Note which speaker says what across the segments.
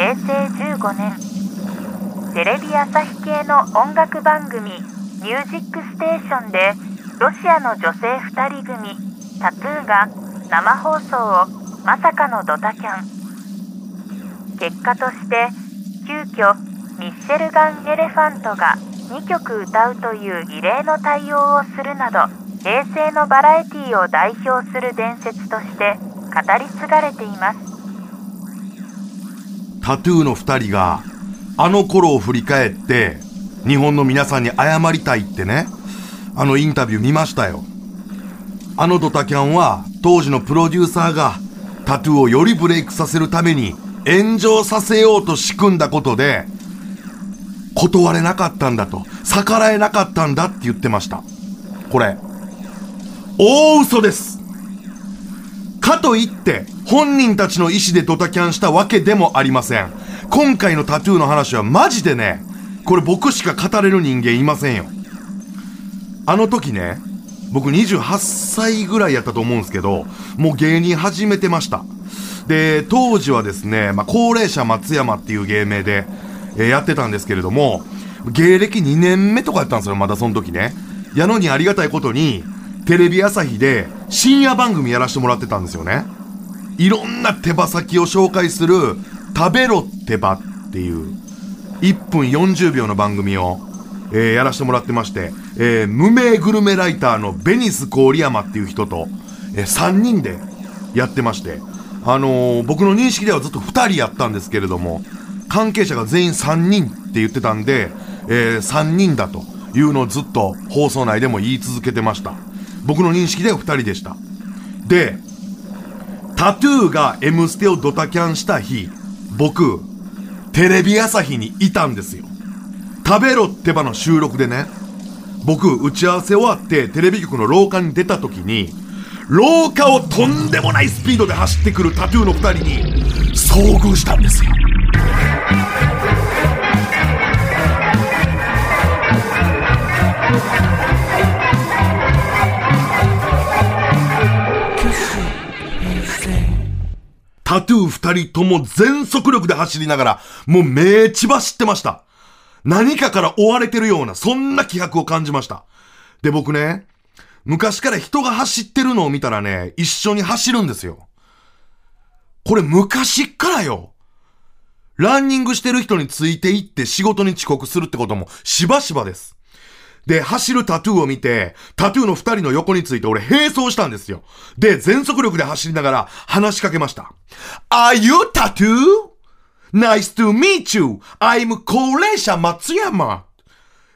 Speaker 1: 平成15年テレビ朝日系の音楽番組「ミュージックステーション」でロシアの女性2人組タトゥーが生放送をまさかのドタキャン。結果として急遽ミッシェルガン・エレファントが2曲歌うという異例の対応をするなど平成のバラエティを代表する伝説として語り継がれています。
Speaker 2: タトゥーの二人があの頃を振り返って日本の皆さんに謝りたいってねあのインタビュー見ましたよ。あのドタキャンは当時のプロデューサーがタトゥーをよりブレイクさせるために炎上させようと仕組んだことで断れなかったんだと逆らえなかったんだって言ってました。これ大嘘です。かといって本人たちの意思でドタキャンしたわけでもありません。今回のタトゥーの話はマジでねこれ僕しか語れる人間いませんよ。あの時ね僕28歳ぐらいやったと思うんですけどもう芸人始めてました。で当時はですね、まあ、高齢者松山っていう芸名で、えーやってたんですけれども芸歴2年目とかやったんですよまだその時ね。やのにありがたいことにテレビ朝日で深夜番組やらせてもらってたんですよねいろんな手羽先を紹介する食べろ手羽っていう1分40秒の番組を、えーやらせてもらってまして、えー無名グルメライターのベニス郡山っていう人と、え3人でやってまして、あのー僕の認識ではずっと2人やったんですけれども、関係者が全員3人って言ってたんで、え3人だというのをずっと放送内でも言い続けてました。僕の認識では2人でした。で、タトゥーが M ステをドタキャンした日、僕、テレビ朝日にいたんですよ。食べろってばの収録でね、僕、打ち合わせ終わってテレビ局の廊下に出た時に、廊下をとんでもないスピードで走ってくるタトゥーの二人に遭遇したんですよ。タトゥー二人とも全速力で走りながら、もう目血走ってました。何かから追われてるような、そんな気迫を感じました。で、僕ね、昔から人が走ってるのを見たらね、一緒に走るんですよ。これ昔っからよ。ランニングしてる人についていって仕事に遅刻するってこともしばしばです。で、走るタトゥーを見て、タトゥーの二人の横について俺並走したんですよ。で、全速力で走りながら話しかけました。Are you tattoo?Nice to meet you.I'm 高齢者松山。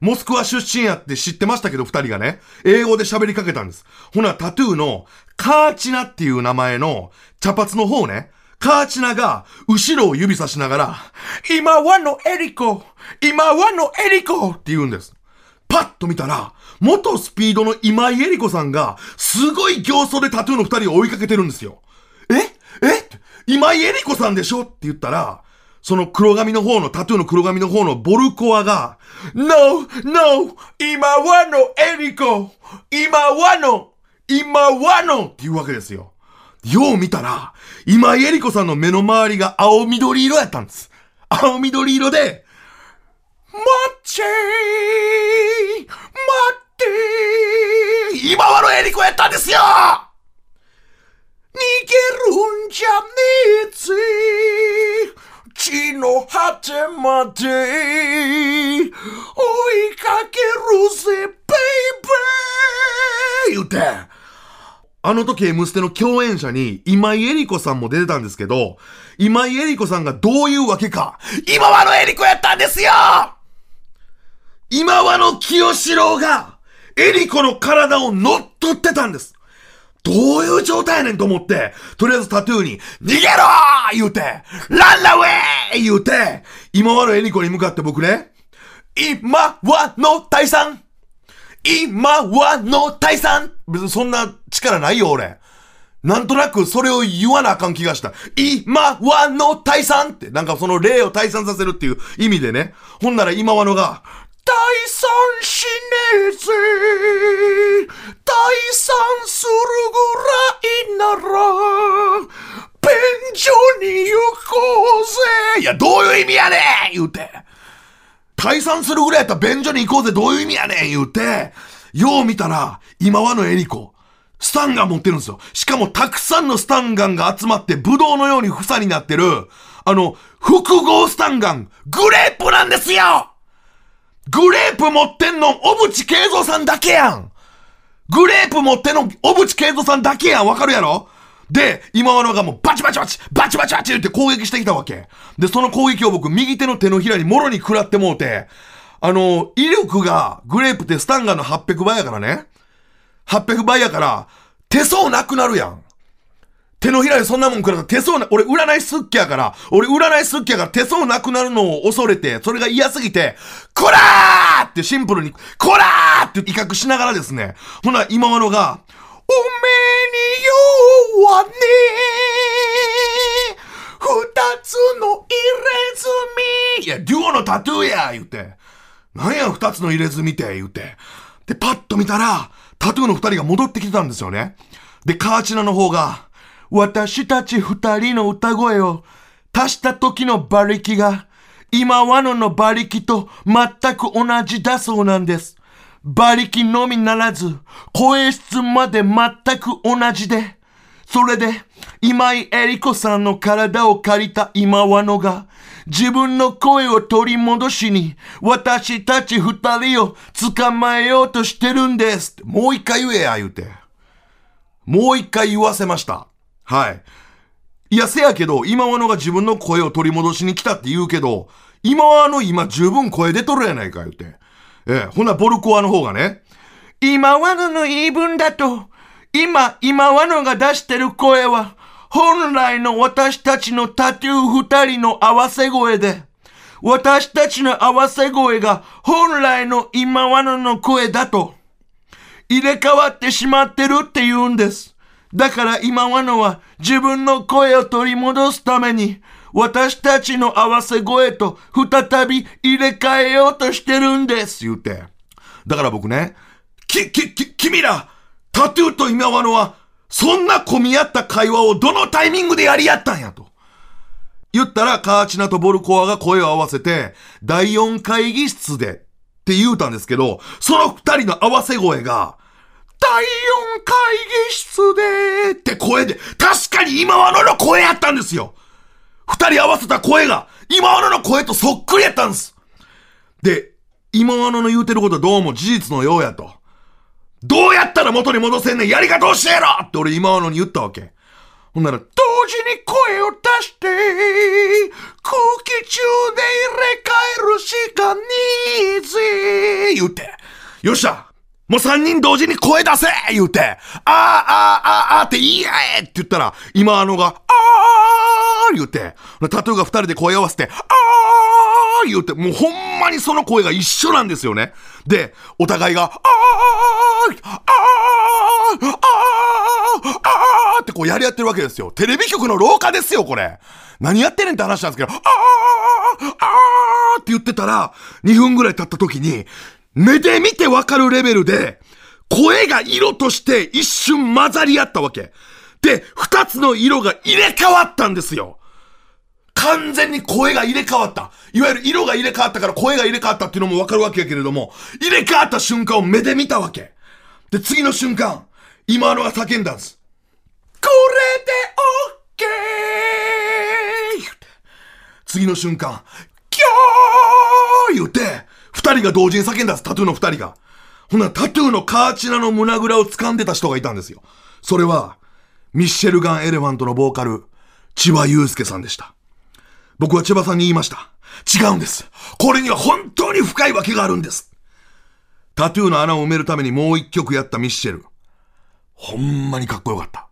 Speaker 2: モスクワ出身やって知ってましたけど、二人がね、英語で喋りかけたんです。ほな、タトゥーの、カーチナっていう名前の、茶髪の方ね、カーチナが、後ろを指さしながら、今はのエリコ今はのエリコって言うんです。パッと見たら、元スピードの今井絵理子さんが、すごい形相でタトゥーの二人を追いかけてるんですよ。え？え？今井絵理子さんでしょ？って言ったら、その黒髪の方の、タトゥーの黒髪の方のボルコアが、No! No! 今はのエリコ今はの今はのっていうわけですよ。よう見たら、今井絵理子さんの目の周りが青緑色やったんです。青緑色で、待ってー今はのエリコやったんですよ。逃げるんじゃねえぜ。地の果てまで。追いかけるぜ、ベイベー。言うて。あの時 M ステの共演者に今井絵理子さんも出てたんですけど、今井絵理子さんがどういうわけか、今はの絵理子やったんですよ。今はの清志郎が、エリコの体を乗っ取ってたんです。どういう状態やねんと思って、とりあえずタトゥーに、逃げろー言うて、ランラウェイ言うて、今はのエリコに向かって僕ね、今はの退散今はの退散別にそんな力ないよ俺。なんとなくそれを言わなあかん気がした。今はの退散って、なんかその霊を退散させるっていう意味でね。ほんなら今はのが、退散しねえぜ退散するぐらいなら、ベ所に行こうぜ。いや、どういう意味やねん！言うて。解散するぐらいやったら便所に行こうぜ。どういう意味やねん！言うて、よう見たら、今はのエリコ、スタンガン持ってるんですよ。しかもたくさんのスタンガンが集まってブドウのように房になってる、あの、複合スタンガン、グレープなんですよ！グレープ持ってんの、小渕恵三さんだけやんグレープ持ってんの、小渕恵三さんだけやんわかるやろ？で、今和のがもうバチバチバチ、バチバチバチって攻撃してきたわけ。で、その攻撃を僕、右手の手のひらにもろに食らってもうて、あの、威力が、グレープってスタンガンの800倍やからね。800倍やから、手相なくなるやん。手のひらにそんなもんくらった手相な、俺占いすっきやから、俺占いすっきやから手相なくなるのを恐れて、それが嫌すぎて、こらーってシンプルに、こらーって威嚇しながらですね、ほな、今のが、おめえによはね二つの入れ墨いや、デュオのタトゥーや言うて。なんや二つの入れ墨って言うて。で、パッと見たら、タトゥーの二人が戻ってきてたんですよね。で、カーチナの方が、私たち二人の歌声を足した時の馬力が、今和野の馬力と全く同じだそうなんです。馬力のみならず、声質まで全く同じで、それで、今井絵理子さんの体を借りた今和野が、自分の声を取り戻しに、私たち二人を捕まえようとしてるんです。もう一回言えや、言うて。もう一回言わせました。はい。いや、せやけど、今和野が自分の声を取り戻しに来たって言うけど、今和の今十分声出とるやないか、言うて。ええ、ほな、ボルコアの方がね、今和野の言い分だと、今、今和野が出してる声は、本来の私たちのタトゥー二人の合わせ声で、私たちの合わせ声が本来の今和野の声だと、入れ替わってしまってるって言うんです。だから今和野は自分の声を取り戻すために、私たちの合わせ声と再び入れ替えようとしてるんです、言うて。だから僕ね、き、き、き、君ら、タトゥーと今和野はそんな混み合った会話をどのタイミングでやり合ったんやと。言ったら、カーチナとボルコアが声を合わせて、第4会議室でって言うたんですけど、その二人の合わせ声が、第4会議室でって声で、確かに今和野の声やったんですよ二人合わせた声が、今和野の声とそっくりやったんです。で、今和野の言うてることはどうも事実のようやと。どうやったら元に戻せんねんやり方教えろって俺今のに言ったわけ。ほんなら、同時に声を出して、空気中で入れ替えるしかねえぜ言うて。よっしゃもう三人同時に声出せ言うて、あーあーあーあーって言いやえって言ったら、今あのが、あー言うて、タトゥーが二人で声合わせて、あー言うて、もうほんまにその声が一緒なんですよね。で、お互いが、あーあーあーあーってこうやり合ってるわけですよ。テレビ局の廊下ですよ、これ。何やってんねんって話なんですけど、あーあーって言ってたら、2分ぐらい経った時に、目で見てわかるレベルで、声が色として一瞬混ざり合ったわけ。で、二つの色が入れ替わったんですよ。完全に声が入れ替わった。いわゆる色が入れ替わったから声が入れ替わったっていうのもわかるわけやけれども、入れ替わった瞬間を目で見たわけ。で、次の瞬間、今のが叫んだんです。これでオッケー次の瞬間、キョー言うて、二人が同時に叫んだんです、タトゥーの二人が。ほな、タトゥーのカーチナの胸ぐらを掴んでた人がいたんですよ。それは、ミッシェルガン・エレファントのボーカル、千葉祐介さんでした。僕は千葉さんに言いました。違うんです。これには本当に深いわけがあるんです。タトゥーの穴を埋めるためにもう一曲やったミッシェル。ほんまにかっこよかった。